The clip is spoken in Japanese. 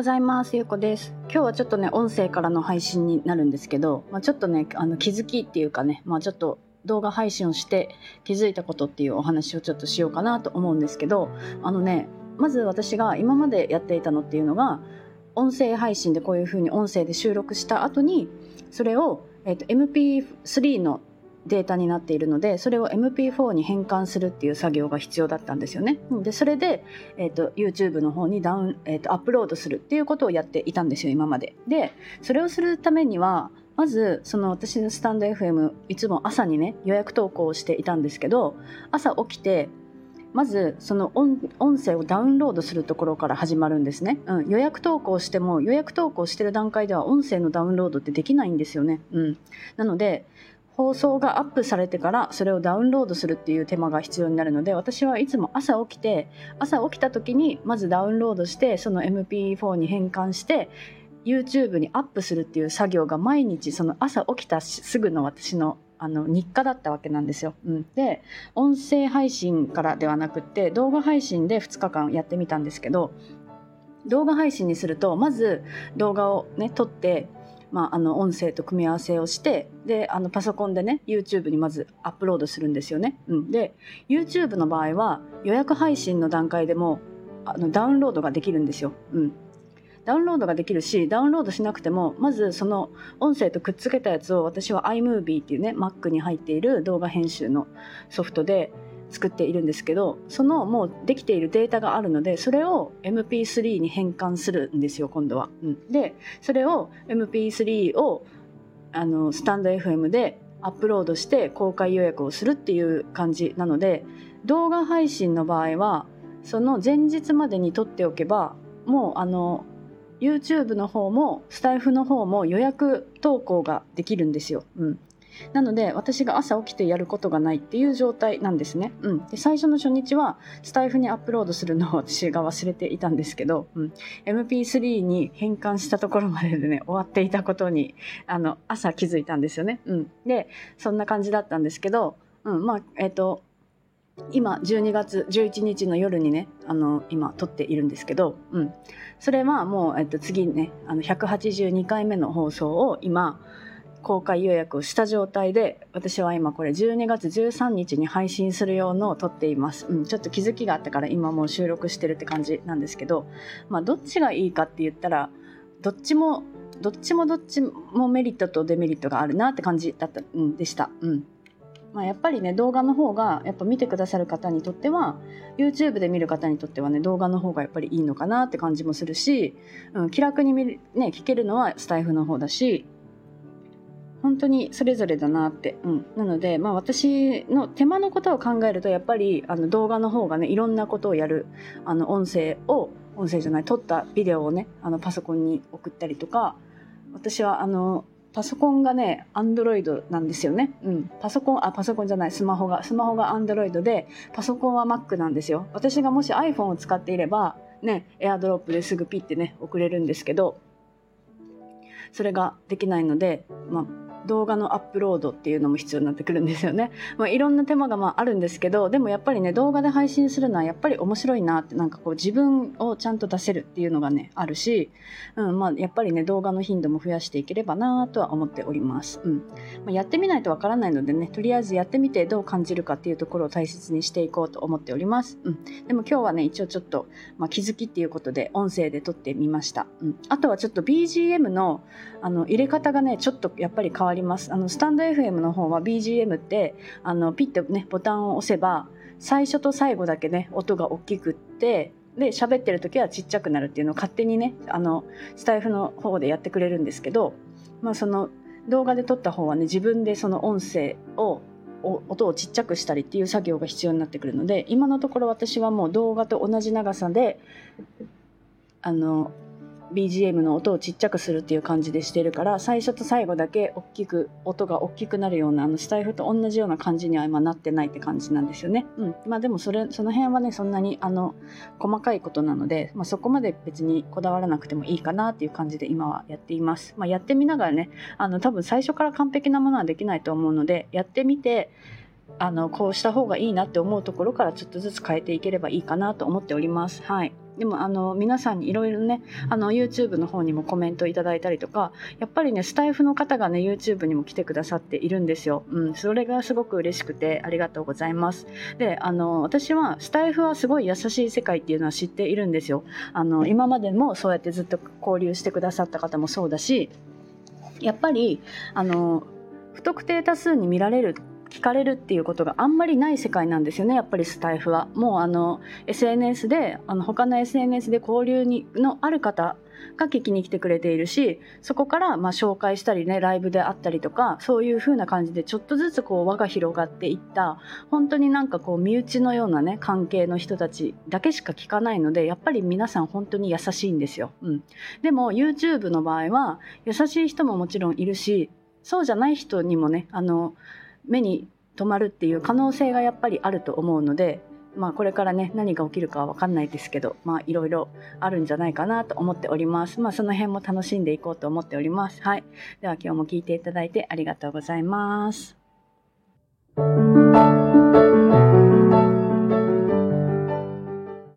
ございます。ゆうこです。今日はちょっとね、音声からの配信になるんですけど、まあ、ちょっとね、あの気づきっていうかね、まあ、ちょっと動画配信をして気づいたことっていうお話をちょっとしようかなと思うんですけど、あのね、まず私が今までやっていたのっていうのが、音声配信でこういう風に音声で収録した後に、それを、えーと MP3 のデータになっているのでそれを MP4 に変換するっていう作業が必要だったんですよね。でそれで、えーと、YouTube の方にダウン、えーと、アップロードするっていうことをやっていたんですよ今まで。でそれをするためにはまずその私のスタンド FM いつも朝にね予約投稿をしていたんですけど朝起きてまずその音声をダウンロードするところから始まるんですね、うん、予約投稿しても予約投稿してる段階では音声のダウンロードってできないんですよね、うん、なので放送がアップされてからそれをダウンロードするっていう手間が必要になるので私はいつも朝起きて朝起きた時にまずダウンロードしてその MP4 に変換して YouTube にアップするっていう作業が毎日その朝起きたすぐの私のあの日課だったわけなんですよ。うん、で音声配信からではなくって動画配信で2日間やってみたんですけど動画配信にするとまず動画をね撮ってまあ、あの音声と組み合わせをしてであのパソコンでね YouTube にまずアップロードするんですよね。うん、で YouTube の場合は予約配信の段階でもあのダウンロードができるんですよ。うん、ダウンロードができるしダウンロードしなくてもまずその音声とくっつけたやつを私は iMovie っていうね Mac に入っている動画編集のソフトで作っているんですけどそのもうできているデータがあるのでそれを MP3 に変換するんですよ今度は。うん、でそれを MP3 をあのスタンド FM でアップロードして公開予約をするっていう感じなので動画配信の場合はその前日までに撮っておけばもうあの YouTube の方もスタイフの方も予約投稿ができるんですよ。うん、なので私が朝起きてやることがないっていう状態なんですね。うん、で最初の初日はスタイフにアップロードするのを 私が忘れていたんですけど、うん、MP3 に変換したところまででね 終わっていたことにあの朝気づいたんですよね。うん、でそんな感じだったんですけど、うん、まあえっ、ー、と今12月11日の夜にねあの今撮っているんですけど、うん、それはもう、えっと、次ねあの182回目の放送を今公開予約をした状態で私は今これ12月13日に配信する用のを撮っています、うん、ちょっと気づきがあったから今もう収録してるって感じなんですけどまあどっちがいいかって言ったらどっちもどっちもどっちもメリットとデメリットがあるなって感じだった、うん、でした、うん。まあ、やっぱりね動画の方がやっぱ見てくださる方にとっては YouTube で見る方にとってはね動画の方がやっぱりいいのかなって感じもするし、うん、気楽に見る、ね、聞けるのはスタイフの方だし本当にそれぞれだなって、うん、なので、まあ、私の手間のことを考えるとやっぱりあの動画の方がねいろんなことをやるあの音声を音声じゃない撮ったビデオをねあのパソコンに送ったりとか私はあのパソコンがね、アンドロイドなんですよね。うん。パソコン、あ、パソコンじゃない、スマホが。スマホがアンドロイドで、パソコンは Mac なんですよ。私がもし iPhone を使っていれば、ね、エアドロップですぐピッてね、送れるんですけど、それができないので、まあ、動画のアップロードっていうのも必要になってくるんですよね。まあ、いろんな手間がまああるんですけどでもやっぱりね動画で配信するのはやっぱり面白いなってなんかこう自分をちゃんと出せるっていうのがねあるし、うんまあ、やっぱりね動画の頻度も増やしていければなとは思っております。うんまあ、やってみないとわからないのでねとりあえずやってみてどう感じるかっていうところを大切にしていこうと思っております。うん、でも今日はね一応ちょっと、まあ、気づきっていうことで音声で撮ってみました。うん、あとはちょっと BGM のあの入れ方がねちょっとやっぱり変わります。あのスタンド FM の方は BGM ってあのピッとねボタンを押せば最初と最後だけね音が大きくってで喋ってる時はちっちゃくなるっていうのを勝手にねあのスタイフの方でやってくれるんですけど、まあ、その動画で撮った方はね自分でその音声を音をちっちゃくしたりっていう作業が必要になってくるので今のところ私はもう動画と同じ長さであの BGM の音をちっちゃくするっていう感じでしてるから最初と最後だけ大きく音が大きくなるようなあのスタイフと同じような感じには今なってないって感じなんですよね。うん、まあでもそれその辺はねそんなにあの細かいことなので、まあ、そこまで別にこだわらなくてもいいかなっていう感じで今はやっています。まあ、やってみながらねあの多分最初から完璧なものはできないと思うのでやってみてあのこうした方がいいなって思うところからちょっとずつ変えていければいいかなと思っております。はいでもあの皆さんにいろいろねあの YouTube の方にもコメントいただいたりとかやっぱりねスタイフの方がね YouTube にも来てくださっているんですよ。うん、それがすごく嬉しくてありがとうございます。であの私はスタイフはすごい優しい世界っていうのは知っているんですよ。あの今までもそうやってずっと交流してくださった方もそうだしやっぱりあの不特定多数に見られる聞かれるっていうことがあんまりない世界なんですよねやっぱりスタイフは。もうあの SNS であの他の SNS で交流にのある方が聞きに来てくれているしそこからまあ紹介したりねライブであったりとかそういう風な感じでちょっとずつこう輪が広がっていった本当になんかこう身内のようなね関係の人たちだけしか聞かないのでやっぱり皆さん本当に優しいんですよ。うん、でも YouTube の場合は優しい人ももちろんいるしそうじゃない人にもねあの目に留まるっていう可能性がやっぱりあると思うので、まあ、これからね何が起きるかは分かんないですけど、まあ、いろいろあるんじゃないかなと思っております。まあ、その辺も楽しんでいこうと思っております。はい。では今日も聞いていただいてありがとうございます。